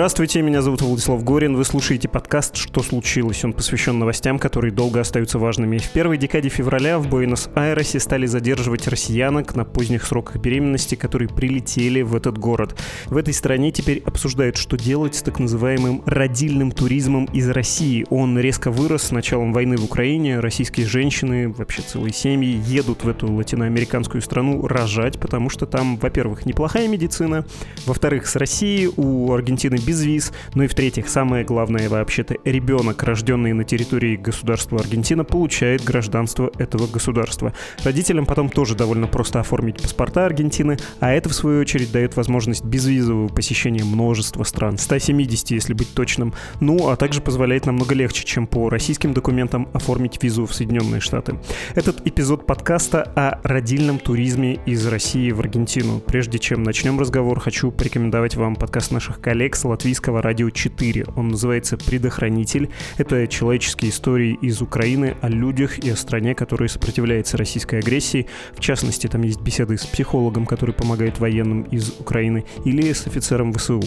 Здравствуйте, меня зовут Владислав Горин. Вы слушаете подкаст «Что случилось?». Он посвящен новостям, которые долго остаются важными. В первой декаде февраля в Буэнос-Айресе стали задерживать россиянок на поздних сроках беременности, которые прилетели в этот город. В этой стране теперь обсуждают, что делать с так называемым родильным туризмом из России. Он резко вырос с началом войны в Украине. Российские женщины, вообще целые семьи, едут в эту латиноамериканскую страну рожать, потому что там, во-первых, неплохая медицина, во-вторых, с Россией у Аргентины без виз. Ну и в-третьих, самое главное вообще-то, ребенок, рожденный на территории государства Аргентина, получает гражданство этого государства. Родителям потом тоже довольно просто оформить паспорта Аргентины, а это, в свою очередь, дает возможность безвизового посещения множества стран, 170, если быть точным, ну, а также позволяет намного легче, чем по российским документам оформить визу в Соединенные Штаты. Этот эпизод подкаста о родильном туризме из России в Аргентину. Прежде чем начнем разговор, хочу порекомендовать вам подкаст наших коллег с латвийского радио 4. Он называется «Предохранитель». Это человеческие истории из Украины о людях и о стране, которая сопротивляется российской агрессии. В частности, там есть беседы с психологом, который помогает военным из Украины, или с офицером ВСУ.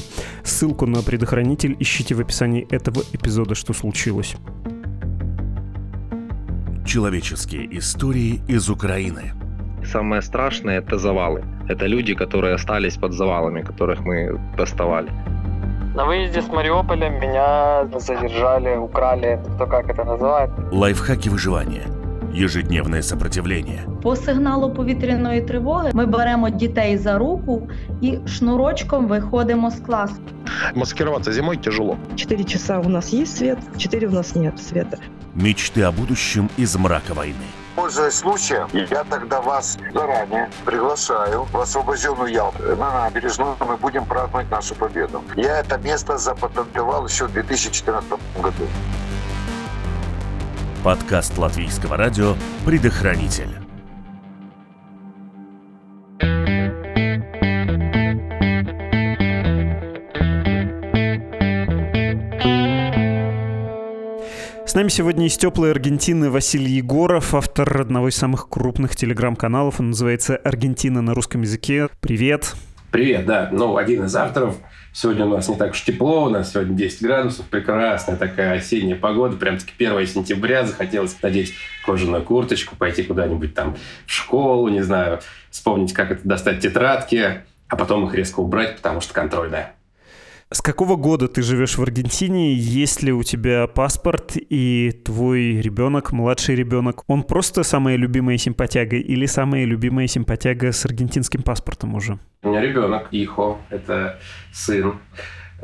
Ссылку на «Предохранитель» ищите в описании этого эпизода «Что случилось?». Человеческие истории из Украины. Самое страшное – это завалы. Это люди, которые остались под завалами, которых мы доставали. На выезде с Мариуполя меня задержали, украли, кто как это называет. Лайфхаки выживания. Ежедневне сопротивлення. По сигналу повітряної тривоги ми беремо дітей за руку і шнурочком виходимо з класу. Маскироваться зимой тяжело. Четыре часа у нас есть свет, четыре у нас нет света. Мечты о будущем из мрака войны. Пользуясь случаем, я тогда вас заранее приглашаю в освобожденную Ялту на набережную. Мы будем праздновать нашу победу. Я это место запатентовал еще в 2014 году. Подкаст латвийского радио «Предохранитель». Нами сегодня из теплой Аргентины Василий Егоров, автор одного из самых крупных телеграм-каналов. Он называется «Аргентина на русском языке». Привет. Привет, да. Ну, один из авторов. Сегодня у нас не так уж тепло, у нас сегодня 10 градусов, прекрасная такая осенняя погода, прям-таки 1 сентября, захотелось надеть кожаную курточку, пойти куда-нибудь там в школу, не знаю, вспомнить, как это достать тетрадки, а потом их резко убрать, потому что контрольная. С какого года ты живешь в Аргентине? Есть ли у тебя паспорт и твой ребенок, младший ребенок, он просто самая любимая симпатяга или самая любимая симпатяга с аргентинским паспортом уже? У меня ребенок, Ихо, это сын.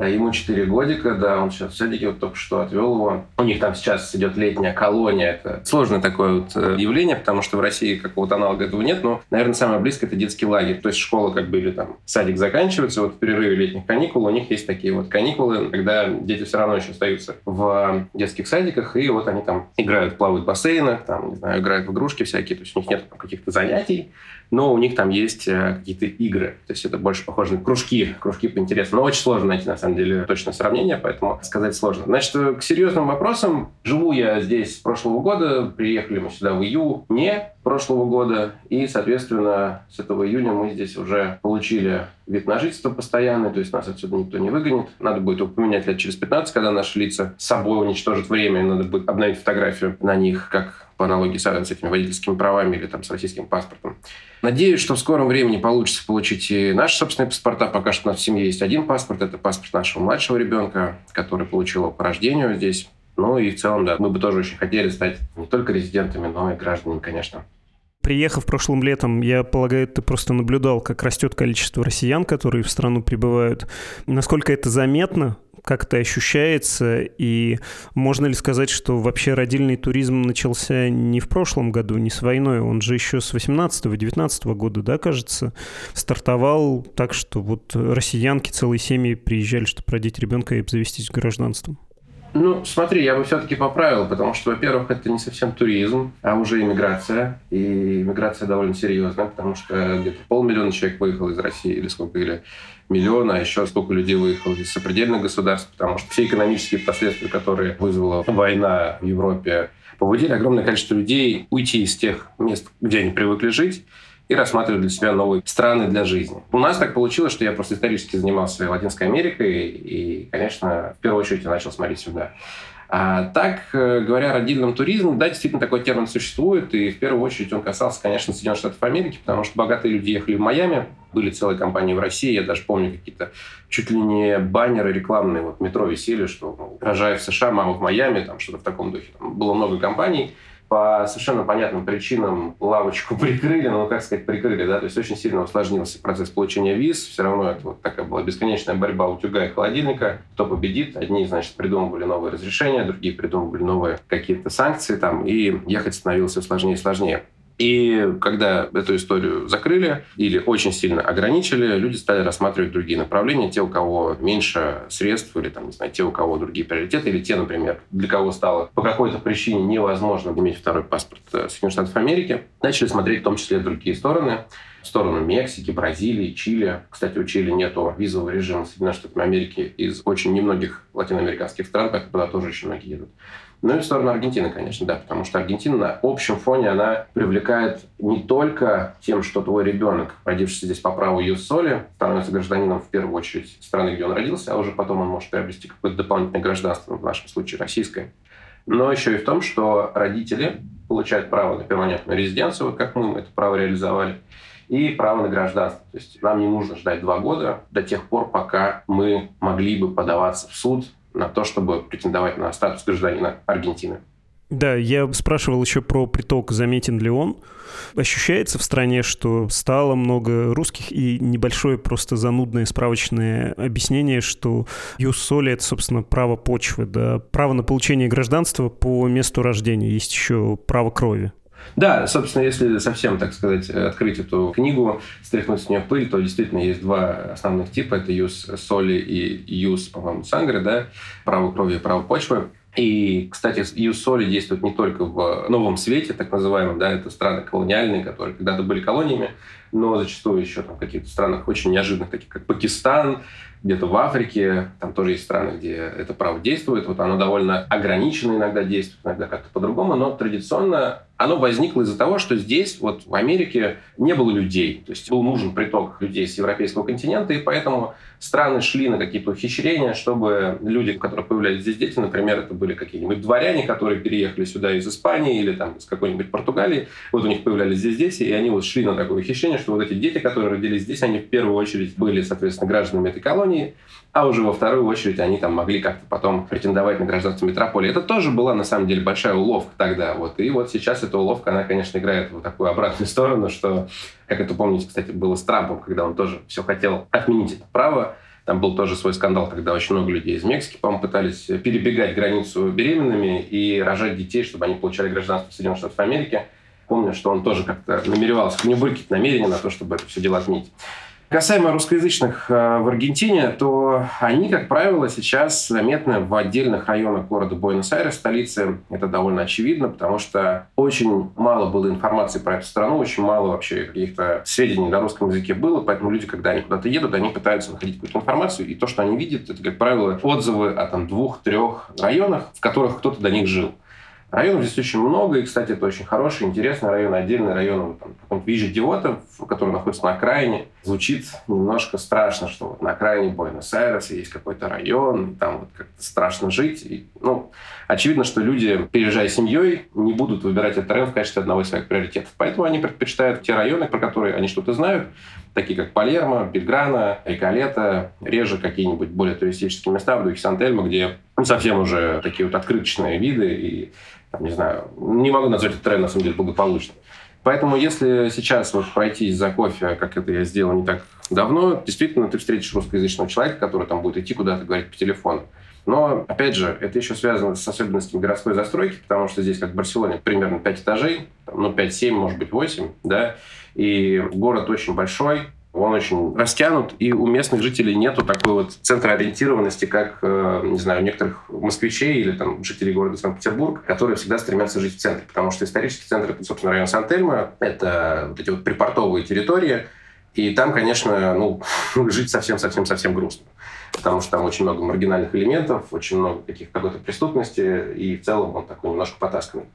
А ему 4 годика, да, он сейчас в садике, вот только что отвел его. У них там сейчас идет летняя колония. Это сложное такое вот э, явление, потому что в России какого-то аналога этого нет, но, наверное, самое близкое это детский лагерь. То есть школа как бы или там садик заканчивается, вот в перерыве летних каникул у них есть такие вот каникулы, когда дети все равно еще остаются в детских садиках, и вот они там играют, плавают в бассейнах, там, не знаю, играют в игрушки всякие, то есть у них нет каких-то занятий, но у них там есть э, какие-то игры. То есть это больше похоже на кружки, кружки по интересу. Но очень сложно найти, на самом деле, точное сравнение, поэтому сказать сложно. Значит, к серьезным вопросам. Живу я здесь с прошлого года, приехали мы сюда в июне прошлого года, и, соответственно, с этого июня мы здесь уже получили вид на жительство постоянный, то есть нас отсюда никто не выгонит. Надо будет его поменять лет через 15, когда наши лица с собой уничтожат время, и надо будет обновить фотографию на них, как по аналогии с, с этими водительскими правами или там с российским паспортом. Надеюсь, что в скором времени получится получить и наши собственные паспорта. Пока что у нас в семье есть один паспорт. Это паспорт нашего младшего ребенка, который получил его по рождению здесь. Ну и в целом, да, мы бы тоже очень хотели стать не только резидентами, но и гражданами, конечно. Приехав прошлым летом, я полагаю, ты просто наблюдал, как растет количество россиян, которые в страну прибывают. Насколько это заметно, как это ощущается, и можно ли сказать, что вообще родильный туризм начался не в прошлом году, не с войной, он же еще с 18-19 года, да, кажется, стартовал так, что вот россиянки, целые семьи приезжали, чтобы родить ребенка и обзавестись гражданством? Ну, смотри, я бы все-таки поправил, потому что, во-первых, это не совсем туризм, а уже иммиграция. И иммиграция довольно серьезная, потому что где-то полмиллиона человек выехало из России, или сколько, или миллиона, а еще столько людей выехало из сопредельных государств, потому что все экономические последствия, которые вызвала война в Европе, побудили огромное количество людей уйти из тех мест, где они привыкли жить, и рассматривать для себя новые страны для жизни. У нас так получилось, что я просто исторически занимался Латинской Америкой, и, конечно, в первую очередь я начал смотреть сюда. А так, э, говоря о родильном туризме, да, действительно такой термин существует, и в первую очередь он касался, конечно, Соединенных Штатов Америки, потому что богатые люди ехали в Майами, были целые компании в России, я даже помню какие-то чуть ли не баннеры рекламные, вот метро висели, что ну, рожая в США, мама в Майами, там что-то в таком духе. Там было много компаний, по совершенно понятным причинам лавочку прикрыли, ну, как сказать, прикрыли, да, то есть очень сильно усложнился процесс получения виз, все равно это вот такая была бесконечная борьба утюга и холодильника, кто победит, одни, значит, придумывали новые разрешения, другие придумывали новые какие-то санкции там, и ехать становилось все сложнее и сложнее. И когда эту историю закрыли или очень сильно ограничили, люди стали рассматривать другие направления. Те, у кого меньше средств, или там, не знаю, те, у кого другие приоритеты, или те, например, для кого стало по какой-то причине невозможно иметь второй паспорт э, Соединенных Штатов Америки, начали смотреть в том числе другие стороны в сторону Мексики, Бразилии, Чили. Кстати, у Чили нету визового режима Соединенных Штатов Америки из очень немногих латиноамериканских стран, поэтому туда тоже очень многие едут. Ну и в сторону Аргентины, конечно, да, потому что Аргентина на общем фоне, она привлекает не только тем, что твой ребенок, родившийся здесь по праву Юссоли, становится гражданином в первую очередь страны, где он родился, а уже потом он может приобрести какое-то дополнительное гражданство, в нашем случае российское, но еще и в том, что родители получают право на перманентную резиденцию, вот как мы это право реализовали, и право на гражданство. То есть нам не нужно ждать два года до тех пор, пока мы могли бы подаваться в суд на то, чтобы претендовать на статус гражданина Аргентины. Да, я спрашивал еще про приток, заметен ли он. Ощущается в стране, что стало много русских и небольшое просто занудное справочное объяснение, что юс-соли — это, собственно, право почвы, да, право на получение гражданства по месту рождения. Есть еще право крови. Да, собственно, если совсем, так сказать, открыть эту книгу, стряхнуть с нее пыль, то действительно есть два основных типа. Это юз соли и юз, по-моему, сангры, да, право крови и право почвы. И, кстати, юз соли действует не только в новом свете, так называемом, да, это страны колониальные, которые когда-то были колониями, но зачастую еще там в каких-то странах очень неожиданных, таких как Пакистан, где-то в Африке, там тоже есть страны, где это право действует, вот оно довольно ограниченно иногда действует, иногда как-то по-другому, но традиционно оно возникло из-за того, что здесь, вот в Америке, не было людей. То есть был нужен приток людей с европейского континента, и поэтому страны шли на какие-то ухищрения, чтобы люди, у которых появлялись здесь дети, например, это были какие-нибудь дворяне, которые переехали сюда из Испании или там из какой-нибудь Португалии, вот у них появлялись здесь дети, и они вот шли на такое ухищрение, что вот эти дети, которые родились здесь, они в первую очередь были, соответственно, гражданами этой колонии, а уже во вторую очередь они там могли как-то потом претендовать на гражданство метрополии. Это тоже была, на самом деле, большая уловка тогда. Вот. И вот сейчас эта уловка, она, конечно, играет в такую обратную сторону, что, как это помните, кстати, было с Трампом, когда он тоже все хотел отменить это право. Там был тоже свой скандал, когда очень много людей из Мексики, по-моему, пытались перебегать границу беременными и рожать детей, чтобы они получали гражданство Соединенных Штатов Америки. Помню, что он тоже как-то намеревался, у него были какие-то намерения на то, чтобы это все дело отменить. Касаемо русскоязычных э, в Аргентине, то они, как правило, сейчас заметны в отдельных районах города Буэнос-Айрес, столицы. Это довольно очевидно, потому что очень мало было информации про эту страну, очень мало вообще каких-то сведений на русском языке было, поэтому люди, когда они куда-то едут, они пытаются находить какую-то информацию, и то, что они видят, это, как правило, отзывы о там двух-трех районах, в которых кто-то до них жил. Районов здесь очень много, и, кстати, это очень хороший, интересный район, отдельный район, там, Вижи Диота, который находится на окраине. Звучит немножко страшно, что вот на окраине Буэнос-Айреса есть какой-то район, и там вот как-то страшно жить. И, ну, очевидно, что люди, переезжая семьей, не будут выбирать этот район в качестве одного из своих приоритетов. Поэтому они предпочитают те районы, про которые они что-то знают, такие как Палермо, Бельграна, Риколета, реже какие-нибудь более туристические места в духе Сан-Тельмо, где совсем уже такие вот открыточные виды и не знаю, не могу назвать этот тренд, на самом деле, благополучным. Поэтому если сейчас вот пройтись за кофе, как это я сделал не так давно, действительно ты встретишь русскоязычного человека, который там будет идти куда-то говорить по телефону. Но, опять же, это еще связано с особенностями городской застройки, потому что здесь, как в Барселоне, примерно 5 этажей, ну, 5-7, может быть, 8, да, и город очень большой, он очень растянут, и у местных жителей нету такой вот центроориентированности, как, э, не знаю, у некоторых москвичей или там жителей города Санкт-Петербург, которые всегда стремятся жить в центре, потому что исторический центр, это, собственно, район Сан-Тельмо, это вот эти вот припортовые территории, и там, конечно, ну, жить совсем-совсем-совсем грустно. Потому что там очень много маргинальных элементов, очень много каких какой-то преступности, и в целом он такой немножко потасканный.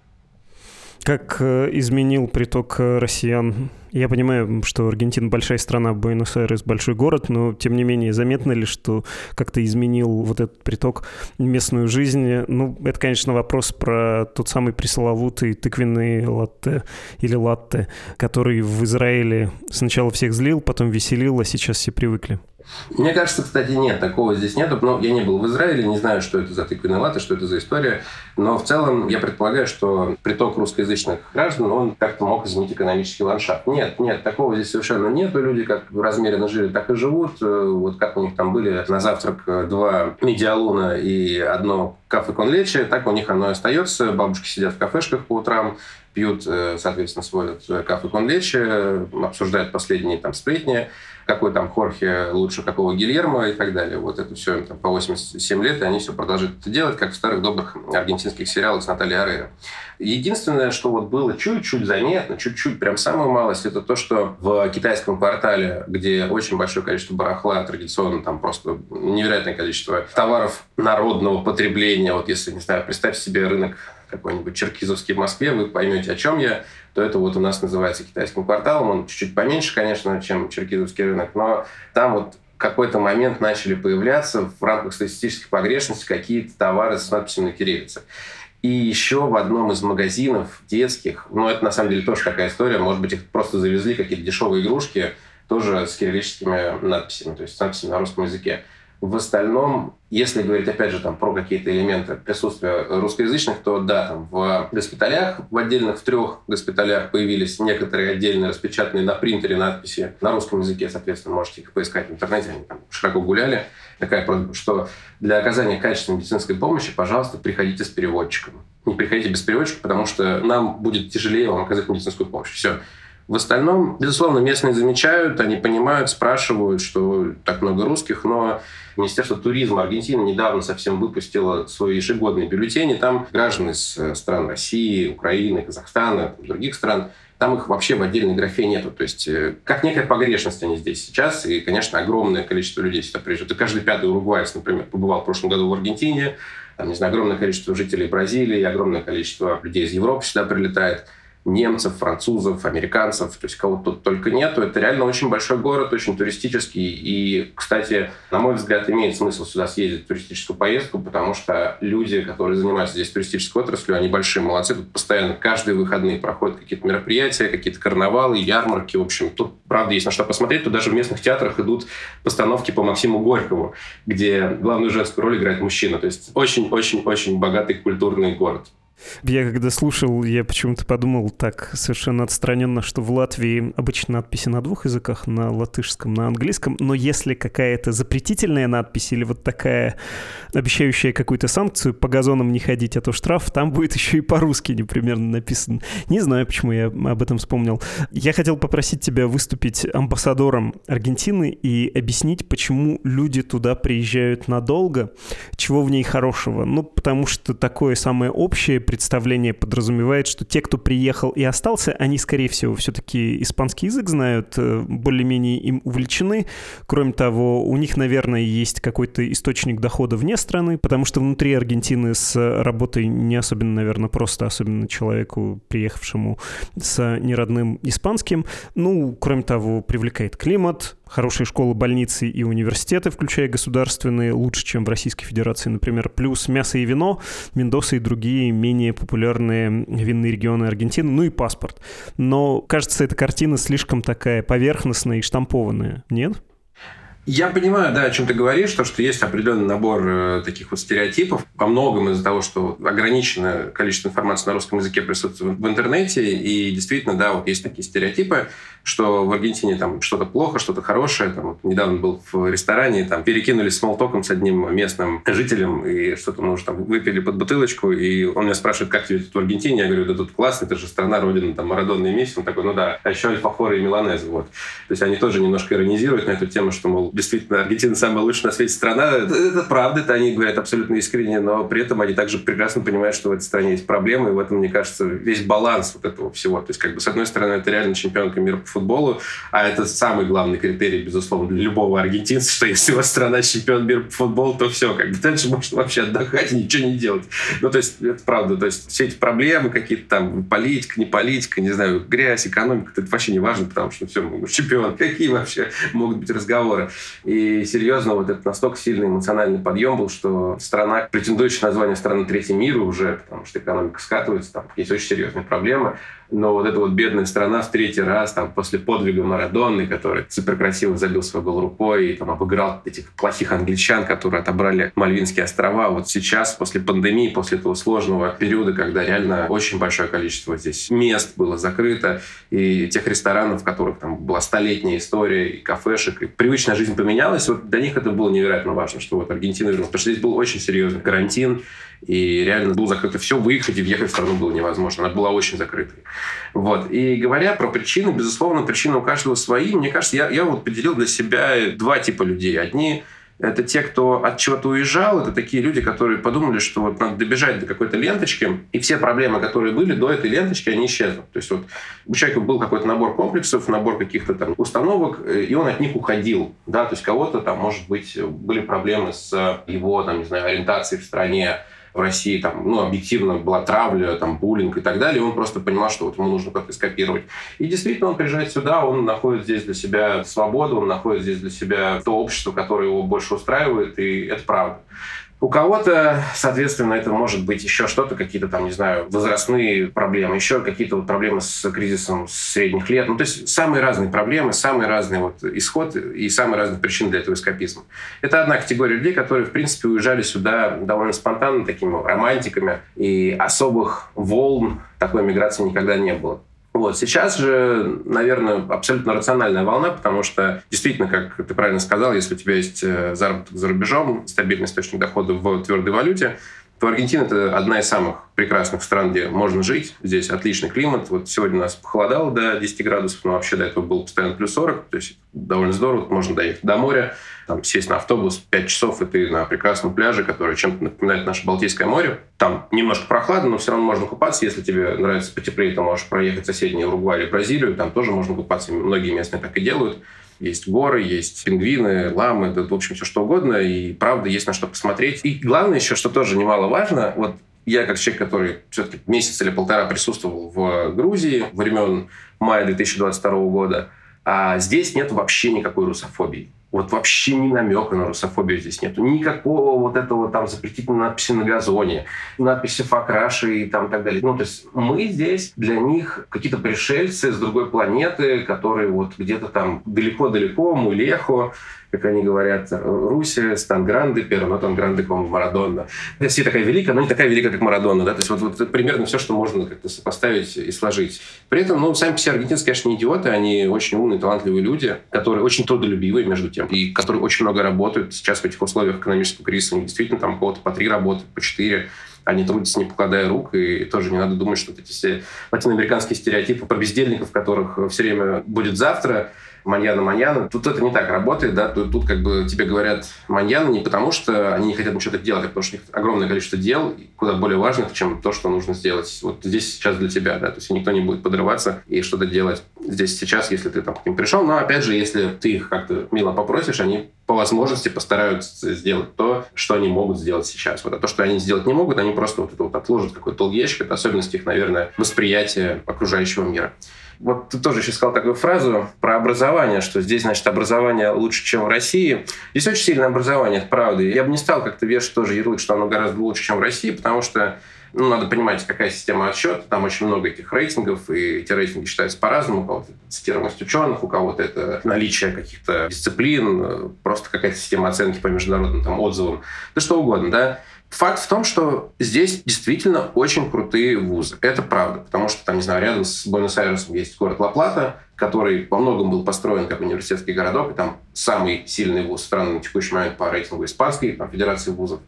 Как э, изменил приток россиян Я понимаю, что Аргентина большая страна, Буэнос-Айрес большой город, но тем не менее заметно ли, что как-то изменил вот этот приток местную жизнь? Ну, это, конечно, вопрос про тот самый пресловутый тыквенный латте или латте, который в Израиле сначала всех злил, потом веселил, а сейчас все привыкли. Мне кажется, кстати, нет, такого здесь нету. Но я не был в Израиле, не знаю, что это за тыквенные латы, что это за история. Но в целом я предполагаю, что приток русскоязычных граждан, он как-то мог изменить экономический ландшафт. Нет, нет, такого здесь совершенно нету. Люди как размеренно жили, так и живут. Э, вот как у них там были на завтрак э, два медиалуна и одно кафе конлечи, так у них оно и остается. Бабушки сидят в кафешках по утрам, пьют, э, соответственно, свой кафе конлечи, обсуждают последние там сплетни какой там Хорхе лучше какого Гильермо и так далее. Вот это все там по 87 лет, и они все продолжают это делать, как в старых добрых аргентинских сериалах с Натальей Арейро. Единственное, что вот было чуть-чуть заметно, чуть-чуть, прям самую малость, это то, что в китайском квартале, где очень большое количество барахла, традиционно там просто невероятное количество товаров народного потребления, вот если, не знаю, представь себе рынок какой-нибудь черкизовский в Москве, вы поймете, о чем я, то это вот у нас называется китайским кварталом. Он чуть-чуть поменьше, конечно, чем черкизовский рынок, но там вот какой-то момент начали появляться в рамках статистических погрешностей какие-то товары с надписью на кириллице. И еще в одном из магазинов детских, ну это на самом деле тоже такая история, может быть их просто завезли какие-то дешевые игрушки, тоже с кириллическими надписями, то есть с надписями на русском языке. В остальном, если говорить, опять же, там, про какие-то элементы присутствия русскоязычных, то да, там, в госпиталях, в отдельных в трех госпиталях появились некоторые отдельные распечатанные на принтере надписи на русском языке, соответственно, можете их поискать в интернете, они там широко гуляли. Такая просьба, что для оказания качественной медицинской помощи, пожалуйста, приходите с переводчиком. Не приходите без переводчика, потому что нам будет тяжелее вам оказать медицинскую помощь. Все. В остальном, безусловно, местные замечают, они понимают, спрашивают, что так много русских, но Министерство туризма Аргентины недавно совсем выпустило свой ежегодный бюллетень, и там граждане из э, стран России, Украины, Казахстана, других стран, там их вообще в отдельной графе нету. То есть, э, как некая погрешность они здесь сейчас, и, конечно, огромное количество людей сюда приезжают. И каждый пятый уругвайец, например, побывал в прошлом году в Аргентине, там, не знаю, огромное количество жителей Бразилии, огромное количество людей из Европы сюда прилетает немцев, французов, американцев, то есть кого тут только нету. Это реально очень большой город, очень туристический. И, кстати, на мой взгляд, имеет смысл сюда съездить в туристическую поездку, потому что люди, которые занимаются здесь туристической отраслью, они большие молодцы. Тут постоянно каждые выходные проходят какие-то мероприятия, какие-то карнавалы, ярмарки. В общем, тут, правда, есть на что посмотреть. Тут даже в местных театрах идут постановки по Максиму Горькову, где главную женскую роль играет мужчина. То есть очень-очень-очень богатый культурный город. Я когда слушал, я почему-то подумал так совершенно отстраненно, что в Латвии обычно надписи на двух языках, на латышском, на английском, но если какая-то запретительная надпись или вот такая, обещающая какую-то санкцию, по газонам не ходить, а то штраф, там будет еще и по-русски непримерно написан. Не знаю, почему я об этом вспомнил. Я хотел попросить тебя выступить амбассадором Аргентины и объяснить, почему люди туда приезжают надолго, чего в ней хорошего. Ну, потому что такое самое общее представление подразумевает, что те, кто приехал и остался, они, скорее всего, все-таки испанский язык знают, э, более-менее им увлечены. Кроме того, у них, наверное, есть какой-то источник дохода вне страны, потому что внутри Аргентины с работой не особенно, наверное, просто, особенно человеку, приехавшему с неродным испанским. Ну, кроме того, привлекает климат, хорошие школы, больницы и университеты, включая государственные, лучше, чем в Российской Федерации, например, плюс мясо и вино, Мендоса и другие менее популярные винные регионы Аргентины, ну и паспорт. Но, кажется, эта картина слишком такая поверхностная и штампованная, нет? Я понимаю, да, о чем ты говоришь, то, что есть определенный набор э, таких вот стереотипов. По многом из-за того, что ограниченное количество информации на русском языке присутствует в интернете, и действительно, да, вот есть такие стереотипы, что в Аргентине там что-то плохо, что-то хорошее. Там, вот, недавно был в ресторане, там перекинулись смолтоком с одним местным жителем, и что-то мы уже там выпили под бутылочку, и он меня спрашивает, как тебе тут в Аргентине? Я говорю, да тут классно, это же страна, родина, там, Марадонна и Месси. Он такой, ну да, а еще альфахоры и меланезы, вот. То есть они тоже немножко иронизируют на эту тему, что, мол, действительно, Аргентина самая лучшая на свете страна. Это, это правда, это они говорят абсолютно искренне, но при этом они также прекрасно понимают, что в этой стране есть проблемы, и в этом, мне кажется, весь баланс вот этого всего. То есть, как бы, с одной стороны, это реально чемпионка мира по футболу, а это самый главный критерий, безусловно, для любого аргентинца, что если у вас страна чемпион мира по футболу, то все, как бы дальше можно вообще отдыхать и ничего не делать. Ну, то есть, это правда. То есть, все эти проблемы какие-то там, политика, не политика, не знаю, грязь, экономика, это вообще не важно, потому что все, чемпион. Какие вообще могут быть разговоры? И серьезно, вот это настолько сильный эмоциональный подъем был, что страна, претендующая на название страны третьего мира уже, потому что экономика скатывается, там есть очень серьезные проблемы, но вот эта вот бедная страна в третий раз, там, после подвига Марадонны, который супер красиво забил свой гол рукой и там обыграл этих плохих англичан, которые отобрали Мальвинские острова, вот сейчас, после пандемии, после этого сложного периода, когда реально очень большое количество здесь мест было закрыто, и тех ресторанов, в которых там была столетняя история, и кафешек, и привычная жизнь поменялась, вот для них это было невероятно важно, что вот Аргентина вернулась, потому что здесь был очень серьезный карантин, и реально было закрыто все, выехать и въехать в страну было невозможно. Она была очень закрытой. Вот. И говоря про причины, безусловно, причины у каждого свои. Мне кажется, я, я вот поделил для себя два типа людей. Одни это те, кто от чего-то уезжал, это такие люди, которые подумали, что вот надо добежать до какой-то ленточки, и все проблемы, которые были до этой ленточки, они исчезнут. То есть вот у человека был какой-то набор комплексов, набор каких-то там установок, э, и он от них уходил. Да? То есть кого-то там, может быть, были проблемы с его, там, не знаю, ориентацией в стране, в России там, ну, объективно была травля, там, буллинг и так далее, и он просто понимал, что вот ему нужно как-то скопировать. И действительно, он приезжает сюда, он находит здесь для себя свободу, он находит здесь для себя то общество, которое его больше устраивает, и это правда. У кого-то, соответственно, это может быть еще что-то, какие-то там, не знаю, возрастные проблемы, еще какие-то вот проблемы с кризисом средних лет. Ну, то есть самые разные проблемы, самый разный вот исход и самые разные причины для этого эскапизма. Это одна категория людей, которые, в принципе, уезжали сюда довольно спонтанно, такими романтиками, и особых волн такой миграции никогда не было. Вот. Сейчас же, наверное, абсолютно рациональная волна, потому что действительно, как ты правильно сказал, если у тебя есть э, заработок за рубежом, стабильный источник дохода в твердой валюте, то Аргентина – это одна из самых прекрасных стран, где можно жить. Здесь отличный климат. Вот сегодня у нас похолодало до 10 градусов, но вообще до этого было постоянно плюс 40. То есть довольно здорово. Можно доехать до моря, там, сесть на автобус 5 часов, и ты на прекрасном пляже, который чем-то напоминает наше Балтийское море. Там немножко прохладно, но все равно можно купаться. Если тебе нравится потеплее, то можешь проехать в соседний Уругвай или Бразилию. Там тоже можно купаться. Многие местные так и делают. Есть горы, есть пингвины, ламы, да, в общем, все что угодно. И правда, есть на что посмотреть. И главное еще, что тоже немаловажно, вот я как человек, который все-таки месяц или полтора присутствовал в Грузии времен мая 2022 года, а здесь нет вообще никакой русофобии. Вот вообще ни намека на русофобию здесь нету. Никакого вот этого там запретительной надписи на газоне, надписи «Факраши» и там так далее. Ну, то есть мы здесь для них какие-то пришельцы с другой планеты, которые вот где-то там далеко-далеко, Мулехо, как они говорят, Руси, Стан Гранде, первый, но Тан Гранде, по-моему, Марадонна. Россия такая великая, но не такая великая, как Марадонна. Да? То есть вот, вот примерно все, что можно как-то сопоставить и сложить. При этом, ну, сами все аргентинцы, конечно, не идиоты, они очень умные, талантливые люди, которые очень трудолюбивые, между тем, и которые очень много работают. Сейчас в этих условиях экономического кризиса они действительно там кого-то по три работают, по четыре они трудятся, не покладая рук, и тоже не надо думать, что вот эти все латиноамериканские стереотипы про бездельников, которых все время будет завтра, маньяна-маньяна. Тут это не так работает, да, тут, тут как бы тебе говорят маньяна не потому, что они не хотят ничего делать, а потому что у них огромное количество дел, куда более важных, чем то, что нужно сделать вот здесь сейчас для тебя, да, то есть никто не будет подрываться и что-то делать здесь сейчас, если ты там к ним пришел, но опять же, если ты их как-то мило попросишь, они по возможности постараются сделать то, что они могут сделать сейчас. Вот, а то, что они сделать не могут, они просто вот это вот отложат какой-то долгий ящик. Это особенность их, наверное, восприятия окружающего мира. Вот ты тоже еще сказал такую фразу про образование, что здесь, значит, образование лучше, чем в России. Здесь очень сильное образование, это правда. Я бы не стал как-то вешать тоже ярлык, что оно гораздо лучше, чем в России, потому что ну, надо понимать, какая система отсчета. Там очень много этих рейтингов, и эти рейтинги считаются по-разному. У кого-то цитируемость ученых, у кого-то это наличие каких-то дисциплин, просто какая-то система оценки по международным там, отзывам. Да что угодно, да. Факт в том, что здесь действительно очень крутые вузы. Это правда. Потому что, там, не знаю, рядом с Буэнос-Айресом есть город Ла-Плата, который во многом был построен как университетский городок, и там самый сильный вуз страны на текущий момент по рейтингу испанской там, федерации вузов.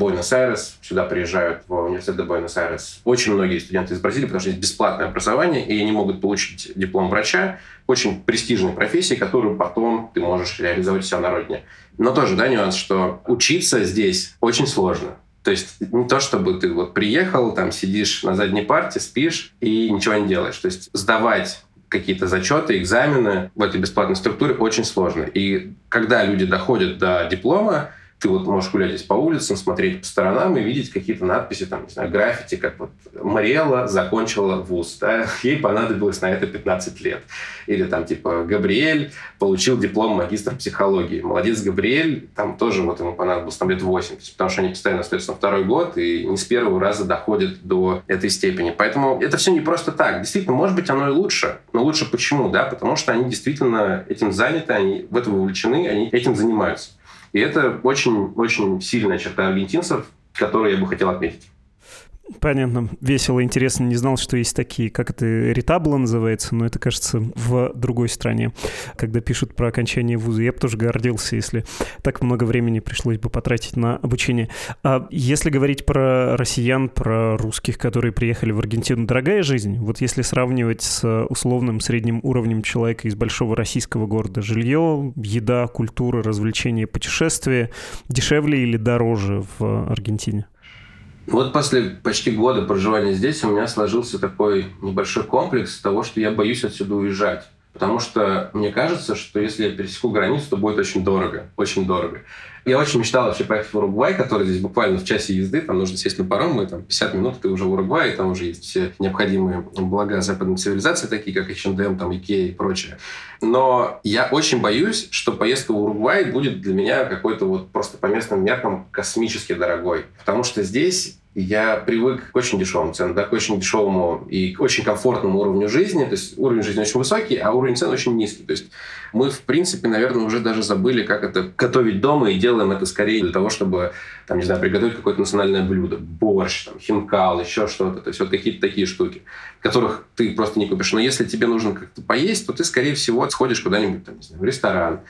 Буэнос-Айрес, сюда приезжают в университет Буэнос-Айрес. Очень многие студенты из Бразилии, потому что есть бесплатное образование, и они могут получить диплом врача, очень престижной профессии, которую потом ты можешь реализовать себя на родине. Но тоже, да, нюанс, что учиться здесь очень сложно. То есть не то, чтобы ты вот приехал, там сидишь на задней парте, спишь и ничего не делаешь. То есть сдавать какие-то зачеты, экзамены в этой бесплатной структуре очень сложно. И когда люди доходят до диплома, ты вот можешь гулять здесь по улицам, смотреть по сторонам и видеть какие-то надписи, там, не знаю, граффити, как вот Мариэла закончила вуз, да, ей понадобилось на это 15 лет. Или там типа Габриэль получил диплом магистра психологии. Молодец Габриэль, там тоже вот ему понадобилось там лет 8, потому что они постоянно остаются на второй год и не с первого раза доходят до этой степени. Поэтому это все не просто так. Действительно, может быть, оно и лучше. Но лучше почему? Да, потому что они действительно этим заняты, они в этом вовлечены, они этим занимаются. И это очень-очень сильная черта аргентинцев, которую я бы хотел отметить. Понятно. Весело, интересно. Не знал, что есть такие, как это, ретабло называется, но это, кажется, в другой стране, когда пишут про окончание вуза. Я бы тоже гордился, если так много времени пришлось бы потратить на обучение. А если говорить про россиян, про русских, которые приехали в Аргентину, дорогая жизнь? Вот если сравнивать с условным средним уровнем человека из большого российского города, жилье, еда, культура, развлечения, путешествия, дешевле или дороже в Аргентине? Вот после почти года проживания здесь у меня сложился такой небольшой комплекс того, что я боюсь отсюда уезжать. Потому что мне кажется, что если я пересеку границу, то будет очень дорого. Очень дорого. Я очень мечтал вообще поехать в Уругвай, который здесь буквально в часе езды. Там нужно сесть на паром, и там 50 минут ты уже в Уругвае, там уже есть все необходимые блага западной цивилизации, такие как H&M, там, Икея и прочее. Но я очень боюсь, что поездка в Уругвай будет для меня какой-то вот просто по местным меркам космически дорогой. Потому что здесь я привык к очень дешевым ценам, да, к очень дешевому и к очень комфортному уровню жизни. То есть уровень жизни очень высокий, а уровень цен очень низкий. То есть мы, в принципе, наверное, уже даже забыли, как это готовить дома, и делаем это скорее для того, чтобы, там, не знаю, приготовить какое-то национальное блюдо. Борщ, там, хинкал, еще что-то. То есть вот какие-то такие штуки, которых ты просто не купишь. Но если тебе нужно как-то поесть, то ты, скорее всего, сходишь куда-нибудь, там, не знаю, в ресторан,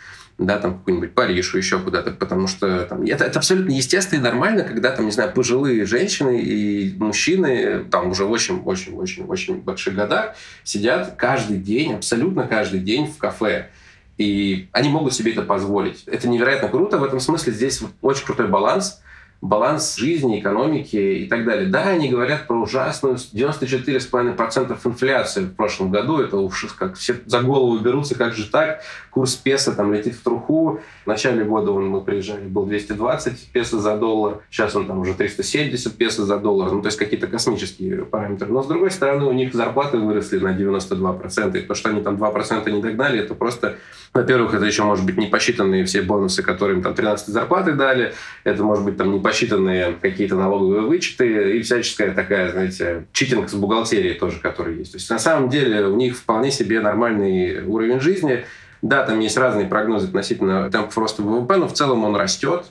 да, там какой-нибудь Париж, еще куда-то, потому что там, это, это абсолютно естественно и нормально, когда там, не знаю, пожилые женщины и мужчины там уже очень-очень-очень-очень больших годах сидят каждый день, абсолютно каждый день в кафе. И они могут себе это позволить. Это невероятно круто. В этом смысле здесь очень крутой баланс – баланс жизни, экономики и так далее. Да, они говорят про ужасную 94,5% инфляции в прошлом году. Это уж как все за голову берутся, как же так? Курс песо там летит в труху. В начале года он, мы приезжали, был 220 песо за доллар. Сейчас он там уже 370 песо за доллар. Ну, то есть какие-то космические параметры. Но, с другой стороны, у них зарплаты выросли на 92%. И то, что они там 2% не догнали, это просто во-первых, это еще может быть не посчитанные все бонусы, которые им там 13 зарплаты дали. Это может быть там не посчитанные какие-то налоговые вычеты и всяческая такая, знаете, читинг с бухгалтерией тоже, который есть. То есть на самом деле у них вполне себе нормальный уровень жизни. Да, там есть разные прогнозы относительно темпов роста ВВП, но в целом он растет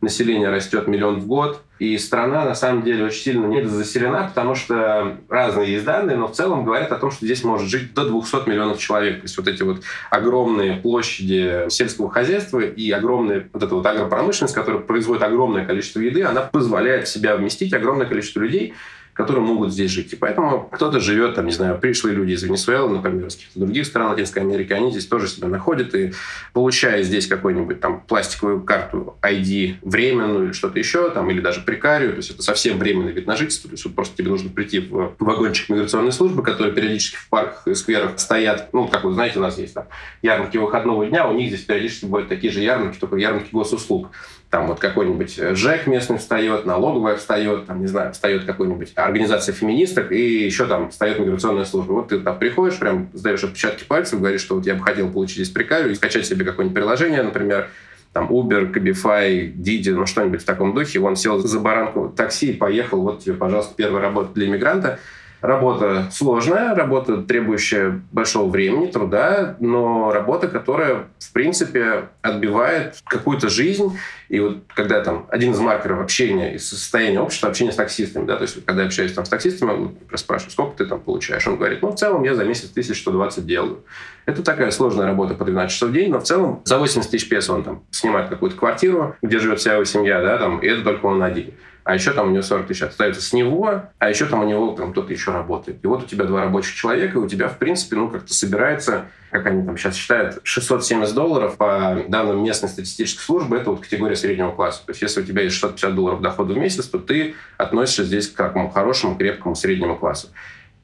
население растет миллион в год, и страна на самом деле очень сильно недозаселена, потому что разные есть данные, но в целом говорят о том, что здесь может жить до 200 миллионов человек. То есть вот эти вот огромные площади сельского хозяйства и огромная вот эта вот агропромышленность, которая производит огромное количество еды, она позволяет в себя вместить огромное количество людей, которые могут здесь жить. И поэтому кто-то живет, там, не знаю, пришли люди из Венесуэлы, например, из каких-то других стран Латинской Америки, они здесь тоже себя находят, и получая здесь какую-нибудь там пластиковую карту ID временную или что-то еще, там, или даже прикарию, то есть это совсем временный вид на жительство, то есть вот просто тебе нужно прийти в вагончик миграционной службы, которые периодически в парках и скверах стоят, ну, как вы знаете, у нас есть там ярмарки выходного дня, у них здесь периодически бывают такие же ярмарки, только ярмарки госуслуг там вот какой-нибудь э, ЖЭК местный встает, налоговая встает, там, не знаю, встает какой-нибудь организация феминисток, и еще там встает миграционная служба. Вот ты там приходишь, прям сдаешь отпечатки пальцев, говоришь, что вот я бы хотел получить здесь прикарию и скачать себе какое-нибудь приложение, например, там Uber, Cabify, Didi, ну что-нибудь в таком духе. Он сел за баранку такси и поехал, вот тебе, пожалуйста, первая работа для иммигранта. Работа сложная, работа, требующая большого времени, труда, но работа, которая, в принципе, отбивает какую-то жизнь. И вот когда там один из маркеров общения и состояния общества, общение с таксистами, да, то есть когда я общаюсь там с таксистами, я спрашиваю, сколько ты там получаешь? Он говорит, ну, в целом я за месяц 1120 делаю. Это такая сложная работа по 12 часов в день, но в целом за 80 тысяч песо он там снимает какую-то квартиру, где живет вся его семья, да, там, и это только он один а еще там у него 40 тысяч остается с него, а еще там у него там кто-то еще работает. И вот у тебя два рабочих человека, и у тебя, в принципе, ну, как-то собирается, как они там сейчас считают, 670 долларов по данным местной статистической службы, это вот категория среднего класса. То есть если у тебя есть 650 долларов дохода в месяц, то ты относишься здесь к такому хорошему, крепкому среднему классу.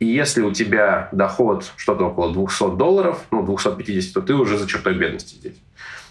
И если у тебя доход что-то около 200 долларов, ну, 250, то ты уже за чертой бедности здесь.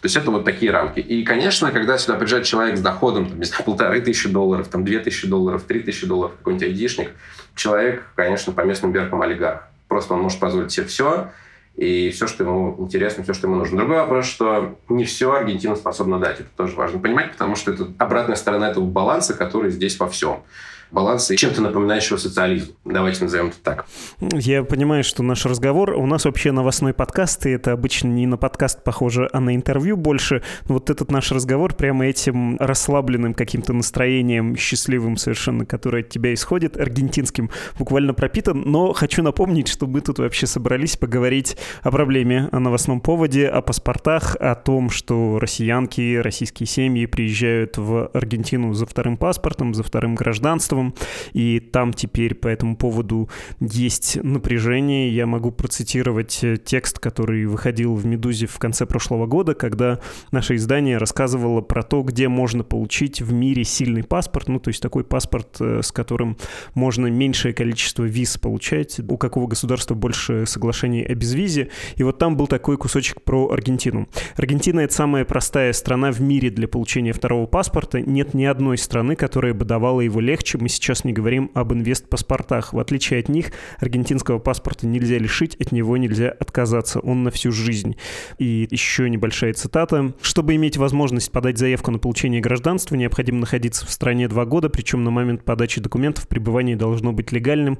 То есть это вот такие рамки. И, конечно, когда сюда приезжает человек с доходом, там, не знаю, полторы тысячи долларов, там, две тысячи долларов, три тысячи долларов, какой-нибудь айдишник, человек, конечно, по местным меркам олигарх. Просто он может позволить себе все, и все, что ему интересно, все, что ему нужно. Другой вопрос, что не все Аргентина способна дать. Это тоже важно понимать, потому что это обратная сторона этого баланса, который здесь во всем баланса, чем-то напоминающего социализм. Давайте назовем это так. Я понимаю, что наш разговор, у нас вообще новостной подкаст, и это обычно не на подкаст похоже, а на интервью больше. Но вот этот наш разговор прямо этим расслабленным каким-то настроением, счастливым совершенно, которое от тебя исходит, аргентинским, буквально пропитан. Но хочу напомнить, что мы тут вообще собрались поговорить о проблеме, о новостном поводе, о паспортах, о том, что россиянки, российские семьи приезжают в Аргентину за вторым паспортом, за вторым гражданством, Кузнецовым, и там теперь по этому поводу есть напряжение. Я могу процитировать э, текст, который выходил в «Медузе» в конце прошлого года, когда наше издание рассказывало про то, где можно получить в мире сильный паспорт, ну, то есть такой паспорт, э, с которым можно меньшее количество виз получать, у какого государства больше соглашений о безвизе. И вот там был такой кусочек про Аргентину. Аргентина — это самая простая страна в мире для получения второго паспорта. Нет ни одной страны, которая бы давала его легче. Мы сейчас не говорим об инвест-паспортах. В отличие от них, аргентинского паспорта нельзя лишить, от него нельзя отказаться. Он на всю жизнь. И еще небольшая цитата. Чтобы иметь возможность подать заявку на получение гражданства, необходимо находиться в стране два года, причем на момент подачи документов пребывание должно быть легальным.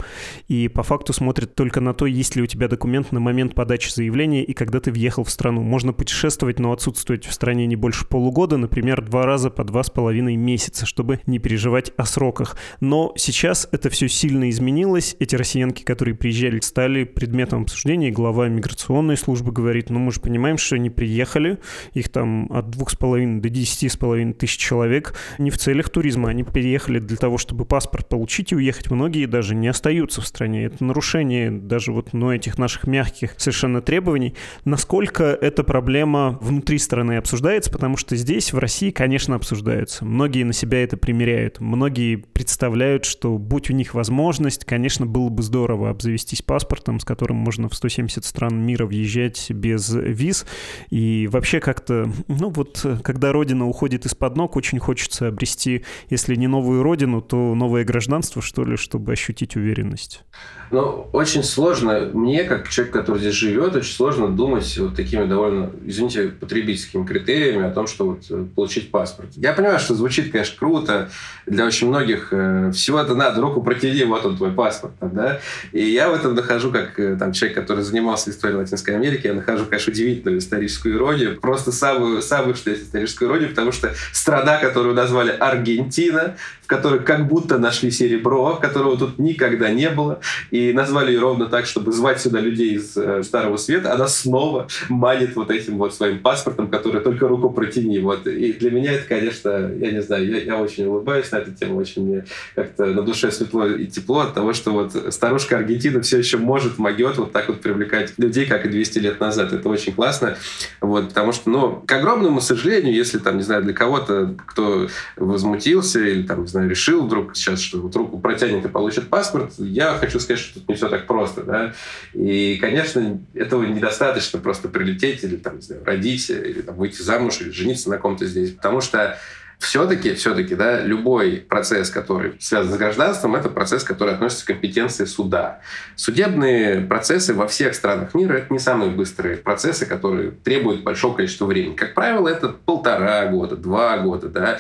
И по факту смотрят только на то, есть ли у тебя документ на момент подачи заявления и когда ты въехал в страну. Можно путешествовать, но отсутствовать в стране не больше полугода, например, два раза по два с половиной месяца, чтобы не переживать о сроках. Но сейчас это все сильно изменилось. Эти россиянки, которые приезжали, стали предметом обсуждения. Глава миграционной службы говорит, ну мы же понимаем, что они приехали, их там от двух с половиной до десяти с половиной тысяч человек не в целях туризма. Они приехали для того, чтобы паспорт получить и уехать. Многие даже не остаются в стране. Это нарушение даже вот ну, этих наших мягких совершенно требований. Насколько эта проблема внутри страны обсуждается, потому что здесь, в России, конечно, обсуждается. Многие на себя это примеряют. Многие представляют представляют, что будь у них возможность, конечно, было бы здорово обзавестись паспортом, с которым можно в 170 стран мира въезжать без виз. И вообще как-то, ну вот, когда родина уходит из-под ног, очень хочется обрести, если не новую родину, то новое гражданство, что ли, чтобы ощутить уверенность. Ну, очень сложно, мне, как человек, который здесь живет, очень сложно думать вот такими довольно, извините, потребительскими критериями о том, что вот э, получить паспорт. Я понимаю, что звучит, конечно, круто. Для очень многих э, всего-то надо, руку протяни, вот он твой паспорт. Да? И я в этом нахожу, как э, там, человек, который занимался историей Латинской Америки, я нахожу, конечно, удивительную историческую иронию. Просто самую, самую что есть историческую иронию, потому что страна, которую назвали Аргентина, в которой как будто нашли серебро, которого тут никогда не было, и назвали ее ровно так, чтобы звать сюда людей из э, Старого Света, она снова манит вот этим вот своим паспортом, который только руку протяни. Вот. И для меня это, конечно, я не знаю, я, я очень улыбаюсь на эту тему, очень мне как-то на душе светло и тепло от того, что вот старушка Аргентина все еще может, могет вот так вот привлекать людей, как и 200 лет назад. Это очень классно. Вот, потому что, ну, к огромному сожалению, если там, не знаю, для кого-то, кто возмутился или там, не знаю, решил вдруг сейчас, что вот руку протянет и получит паспорт, я хочу сказать, что тут не все так просто, да. И, конечно, этого недостаточно просто прилететь или, там, не знаю, родить, или там, выйти замуж, или жениться на ком-то здесь. Потому что все-таки, все-таки, да, любой процесс, который связан с гражданством, это процесс, который относится к компетенции суда. Судебные процессы во всех странах мира это не самые быстрые процессы, которые требуют большого количества времени. Как правило, это полтора года, два года, да.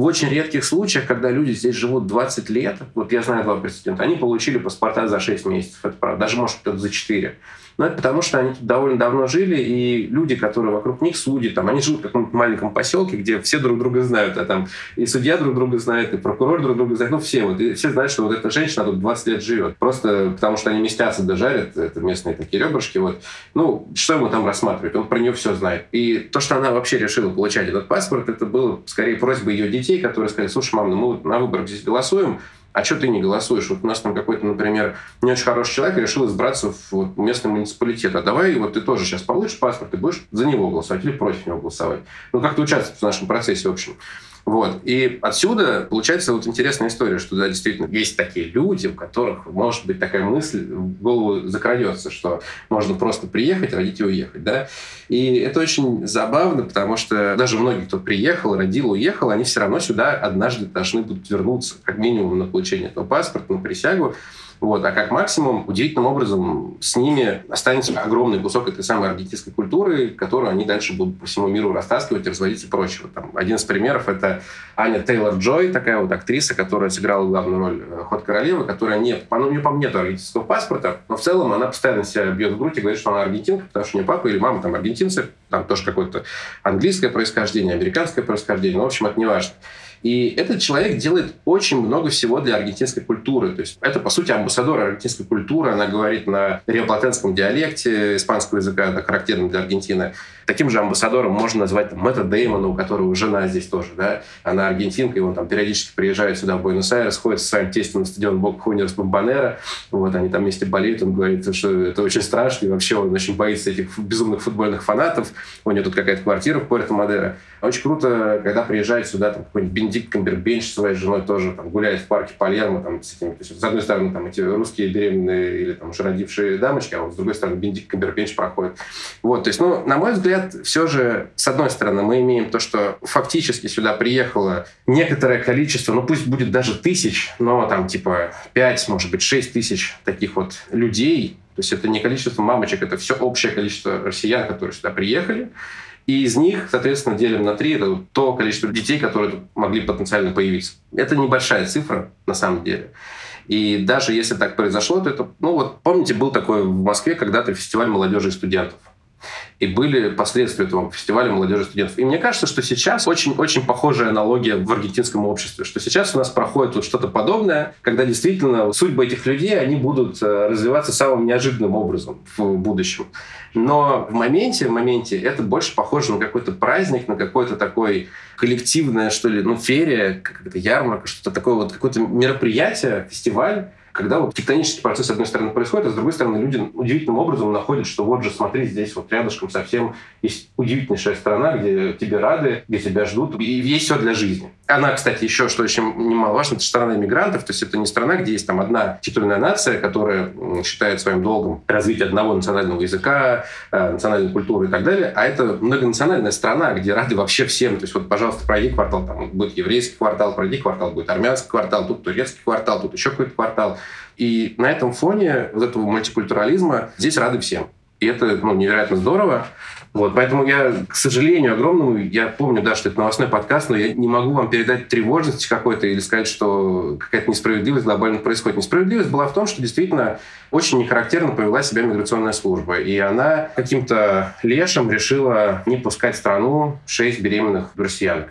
В очень редких случаях, когда люди здесь живут 20 лет, вот я знаю два прецедента, они получили паспорта за 6 месяцев, это правда, даже, может, кто-то за 4. Но это потому, что они тут довольно давно жили, и люди, которые вокруг них судят, там, они живут в каком-то маленьком поселке, где все друг друга знают, а там и судья друг друга знает, и прокурор друг друга знает, ну все, вот, и все знают, что вот эта женщина тут 20 лет живет. Просто потому, что они местятся дожарят, это местные такие ребрышки, вот. Ну, что ему там рассматривать? Он про нее все знает. И то, что она вообще решила получать этот паспорт, это было скорее просьба ее детей, которые сказали, слушай, мам, ну мы на выборах здесь голосуем, а что ты не голосуешь? Вот у нас там какой-то, например, не очень хороший человек решил избраться в вот, местный муниципалитет. А давай вот ты тоже сейчас получишь паспорт и будешь за него голосовать или против него голосовать. Ну, как-то участвовать в нашем процессе, в общем. Вот. И отсюда получается вот интересная история, что да, действительно есть такие люди, у которых может быть такая мысль в голову закрадется, что можно просто приехать, родить и уехать. Да? И это очень забавно, потому что даже многие, кто приехал, родил, уехал, они все равно сюда однажды должны будут вернуться, как минимум на получение этого паспорта, на присягу. Вот. А как максимум, удивительным образом, с ними останется огромный кусок этой самой аргентинской культуры, которую они дальше будут по всему миру растаскивать, разводить и прочего. Там, один из примеров — это Аня Тейлор-Джой, такая вот актриса, которая сыграла главную роль э, «Ход королевы», которая нет, ну, у нее, по-моему, нет аргентинского паспорта, но в целом она постоянно себя бьет в грудь и говорит, что она аргентинка, потому что у нее папа или мама там аргентинцы, там тоже какое-то английское происхождение, американское происхождение, но, в общем, это не важно. И этот человек делает очень много всего для аргентинской культуры. То есть это, по сути, амбассадор аргентинской культуры. Она говорит на риоплатенском диалекте испанского языка, это характерно для Аргентины. Таким же амбассадором можно назвать там, Мэтта Деймона, у которого жена здесь тоже. Да? Она аргентинка, и он там периодически приезжает сюда, в Буэнос-Айрес, ходит со своим тестем на стадион Бок Хунерс Бомбанера. Вот, они там вместе болеют. Он говорит, что это очень страшно, и вообще он очень боится этих безумных футбольных фанатов. У него тут какая-то квартира в Пуэрто-Мадеро. Очень круто, когда приезжает сюда там, какой-нибудь Бенедикт Камбербэтч со своей женой тоже там, гуляет в парке Палермо там, с этими, то есть, с одной стороны, там, эти русские беременные или там, уже родившие дамочки, а вот с другой стороны, Бенедикт Камбербэтч проходит. Вот, то есть, ну, на мой взгляд, все же, с одной стороны, мы имеем то, что фактически сюда приехало некоторое количество, ну, пусть будет даже тысяч, но там, типа, 5, может быть, 6 тысяч таких вот людей, то есть это не количество мамочек, это все общее количество россиян, которые сюда приехали. И из них, соответственно, делим на три. Это то количество детей, которые могли потенциально появиться. Это небольшая цифра, на самом деле. И даже если так произошло, то это... Ну вот помните, был такой в Москве когда-то фестиваль молодежи и студентов и были последствия этого фестиваля молодежи студентов. И мне кажется, что сейчас очень-очень похожая аналогия в аргентинском обществе, что сейчас у нас проходит вот что-то подобное, когда действительно судьбы этих людей, они будут э, развиваться самым неожиданным образом в будущем. Но в моменте, в моменте это больше похоже на какой-то праздник, на какое-то такое коллективное, что ли, ну, ферия, какая-то ярмарка, что-то такое вот, какое-то мероприятие, фестиваль, когда вот тектонический процесс, с одной стороны, происходит, а с другой стороны, люди удивительным образом находят, что вот же, смотри, здесь вот рядышком совсем есть удивительнейшая страна, где тебе рады, где тебя ждут, и есть все для жизни. Она, кстати, еще, что очень немаловажно, это страна иммигрантов, то есть это не страна, где есть там одна титульная нация, которая считает своим долгом развитие одного национального языка, э, национальной культуры и так далее, а это многонациональная страна, где рады вообще всем. То есть вот, пожалуйста, пройди квартал, там будет еврейский квартал, пройди квартал, будет армянский квартал, тут турецкий квартал, тут еще какой-то квартал. И на этом фоне вот этого мультикультурализма здесь рады всем. И это ну, невероятно здорово. Вот, поэтому я, к сожалению, огромному, я помню, да, что это новостной подкаст, но я не могу вам передать тревожность какой-то или сказать, что какая-то несправедливость глобально происходит. Несправедливость была в том, что действительно очень нехарактерно повела себя миграционная служба. И она каким-то лешим решила не пускать в страну шесть беременных россиянок.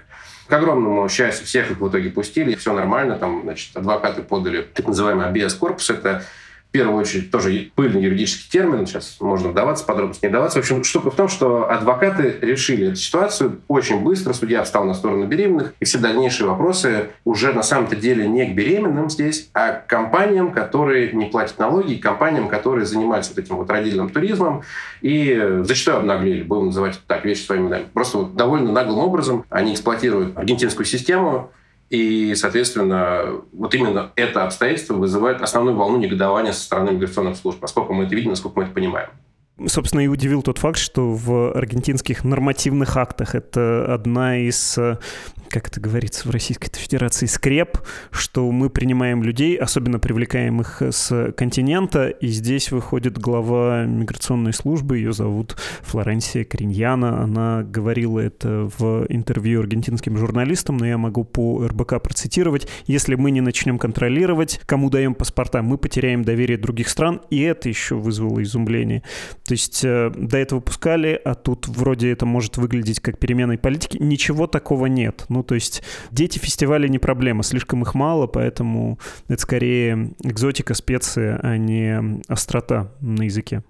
К огромному счастью, всех их в итоге пустили, все нормально. Там, значит, адвокаты подали так называемый абиас корпус. Это в первую очередь тоже пыльный юридический термин, сейчас можно вдаваться, подробности не вдаваться. В общем, штука в том, что адвокаты решили эту ситуацию очень быстро, судья встал на сторону беременных, и все дальнейшие вопросы уже на самом-то деле не к беременным здесь, а к компаниям, которые не платят налоги, компаниям, которые занимаются вот этим вот родильным туризмом и зачастую обнаглели, будем называть так вещи своими именами. Просто вот довольно наглым образом они эксплуатируют аргентинскую систему, и, соответственно, вот именно это обстоятельство вызывает основную волну негодования со стороны миграционных служб, поскольку мы это видим, насколько мы это понимаем. Собственно, и удивил тот факт, что в аргентинских нормативных актах это одна из как это говорится в Российской Федерации, скреп, что мы принимаем людей, особенно привлекаем их с континента, и здесь выходит глава миграционной службы, ее зовут Флоренсия Кориньяна, она говорила это в интервью аргентинским журналистам, но я могу по РБК процитировать, если мы не начнем контролировать, кому даем паспорта, мы потеряем доверие других стран, и это еще вызвало изумление. То есть э, до этого пускали, а тут вроде это может выглядеть как переменой политики, ничего такого нет. Ну, то есть дети фестиваля не проблема, слишком их мало, поэтому это скорее экзотика, специи, а не острота на языке.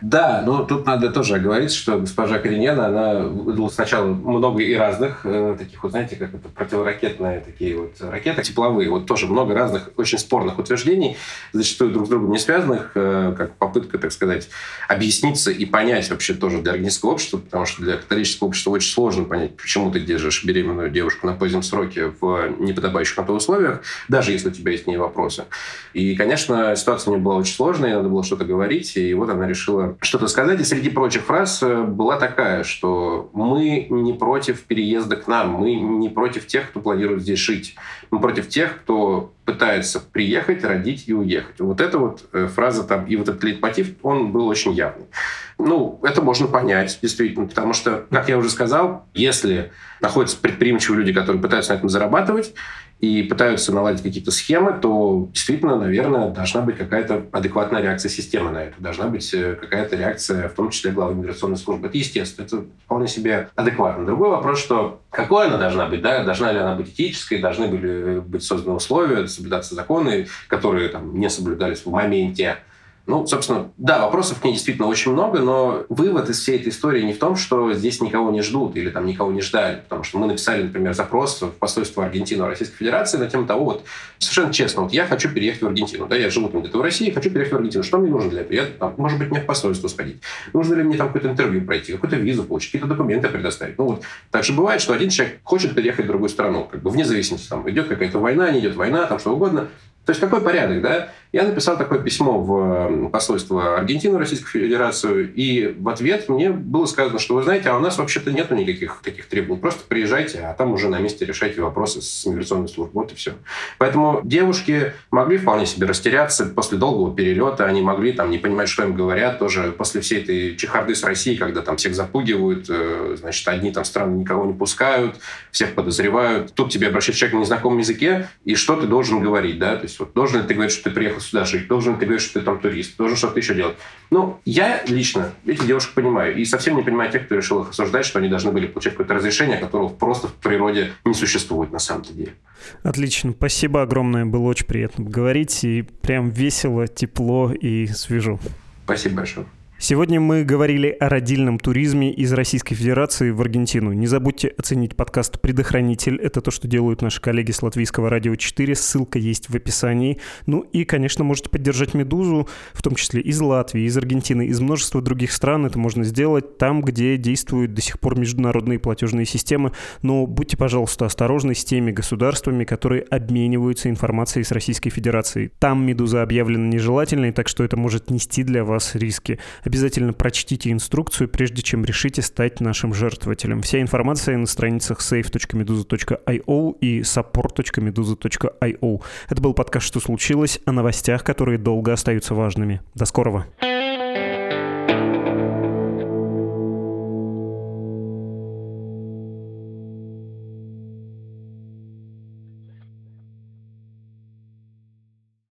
Да, но тут надо тоже говорить, что госпожа Коренена, она выдала сначала много и разных э, таких вот, знаете, как это противоракетные такие вот ракеты тепловые, вот тоже много разных очень спорных утверждений, зачастую друг с другом не связанных, э, как попытка, так сказать, объясниться и понять вообще тоже для органического общества, потому что для католического общества очень сложно понять, почему ты держишь беременную девушку на позднем сроке в неподобающих на то условиях, даже если у тебя есть к ней вопросы. И, конечно, ситуация не была очень сложная, надо было что-то говорить, и вот она решила решила что-то сказать. И среди прочих фраз э, была такая, что мы не против переезда к нам, мы не против тех, кто планирует здесь жить. Мы против тех, кто пытается приехать, родить и уехать. Вот эта вот э, фраза там и вот этот лейтмотив, он был очень явный. Ну, это можно понять, действительно, потому что, как я уже сказал, если находятся предприимчивые люди, которые пытаются на этом зарабатывать, и пытаются наладить какие-то схемы, то действительно, наверное, должна быть какая-то адекватная реакция системы на это. Должна быть э, какая-то реакция, в том числе главы миграционной службы. Это естественно, это вполне себе адекватно. Другой вопрос, что какой она должна быть, да, должна ли она быть этической, должны были быть созданы условия, соблюдаться законы, которые там, не соблюдались в моменте ну, собственно, да, вопросов к ней действительно очень много, но вывод из всей этой истории не в том, что здесь никого не ждут или там никого не ждали, потому что мы написали, например, запрос в посольство Аргентины Российской Федерации на тему того, вот совершенно честно, вот я хочу переехать в Аргентину, да, я живу там где-то в России, хочу переехать в Аргентину, что мне нужно для этого? Там, может быть, мне в посольство сходить, нужно ли мне там какое-то интервью пройти, какую-то визу получить, какие-то документы предоставить. Ну вот, так же бывает, что один человек хочет переехать в другую страну, как бы вне зависимости, там идет какая-то война, не идет война, там что угодно, то есть какой порядок, да? Я написал такое письмо в посольство Аргентины, Российскую Федерацию, и в ответ мне было сказано, что вы знаете, а у нас вообще-то нету никаких таких требований. Просто приезжайте, а там уже на месте решайте вопросы с миграционной службой. Вот и все. Поэтому девушки могли вполне себе растеряться после долгого перелета, они могли там не понимать, что им говорят, тоже после всей этой чехарды с Россией, когда там всех запугивают, э, значит, одни там страны никого не пускают, всех подозревают. Тут тебе обращается человек на незнакомом языке, и что ты должен говорить, да? То есть вот должен ли ты говорить, что ты приехал сюда жить, должен ты говорить, что ты там турист, должен что-то еще делать. Ну, я лично этих девушек понимаю. И совсем не понимаю тех, кто решил их осуждать, что они должны были получать какое-то разрешение, которого просто в природе не существует на самом-то деле. Отлично. Спасибо огромное. Было очень приятно говорить. И прям весело, тепло и свежо. Спасибо большое. Сегодня мы говорили о родильном туризме из Российской Федерации в Аргентину. Не забудьте оценить подкаст «Предохранитель». Это то, что делают наши коллеги с Латвийского радио 4. Ссылка есть в описании. Ну и, конечно, можете поддержать «Медузу», в том числе из Латвии, из Аргентины, из множества других стран. Это можно сделать там, где действуют до сих пор международные платежные системы. Но будьте, пожалуйста, осторожны с теми государствами, которые обмениваются информацией с Российской Федерацией. Там «Медуза» объявлена нежелательной, так что это может нести для вас риски. Обязательно прочтите инструкцию, прежде чем решите стать нашим жертвователем. Вся информация на страницах safe.meduza.io и support.meduza.io. Это был подкаст «Что случилось?» о новостях, которые долго остаются важными. До скорого!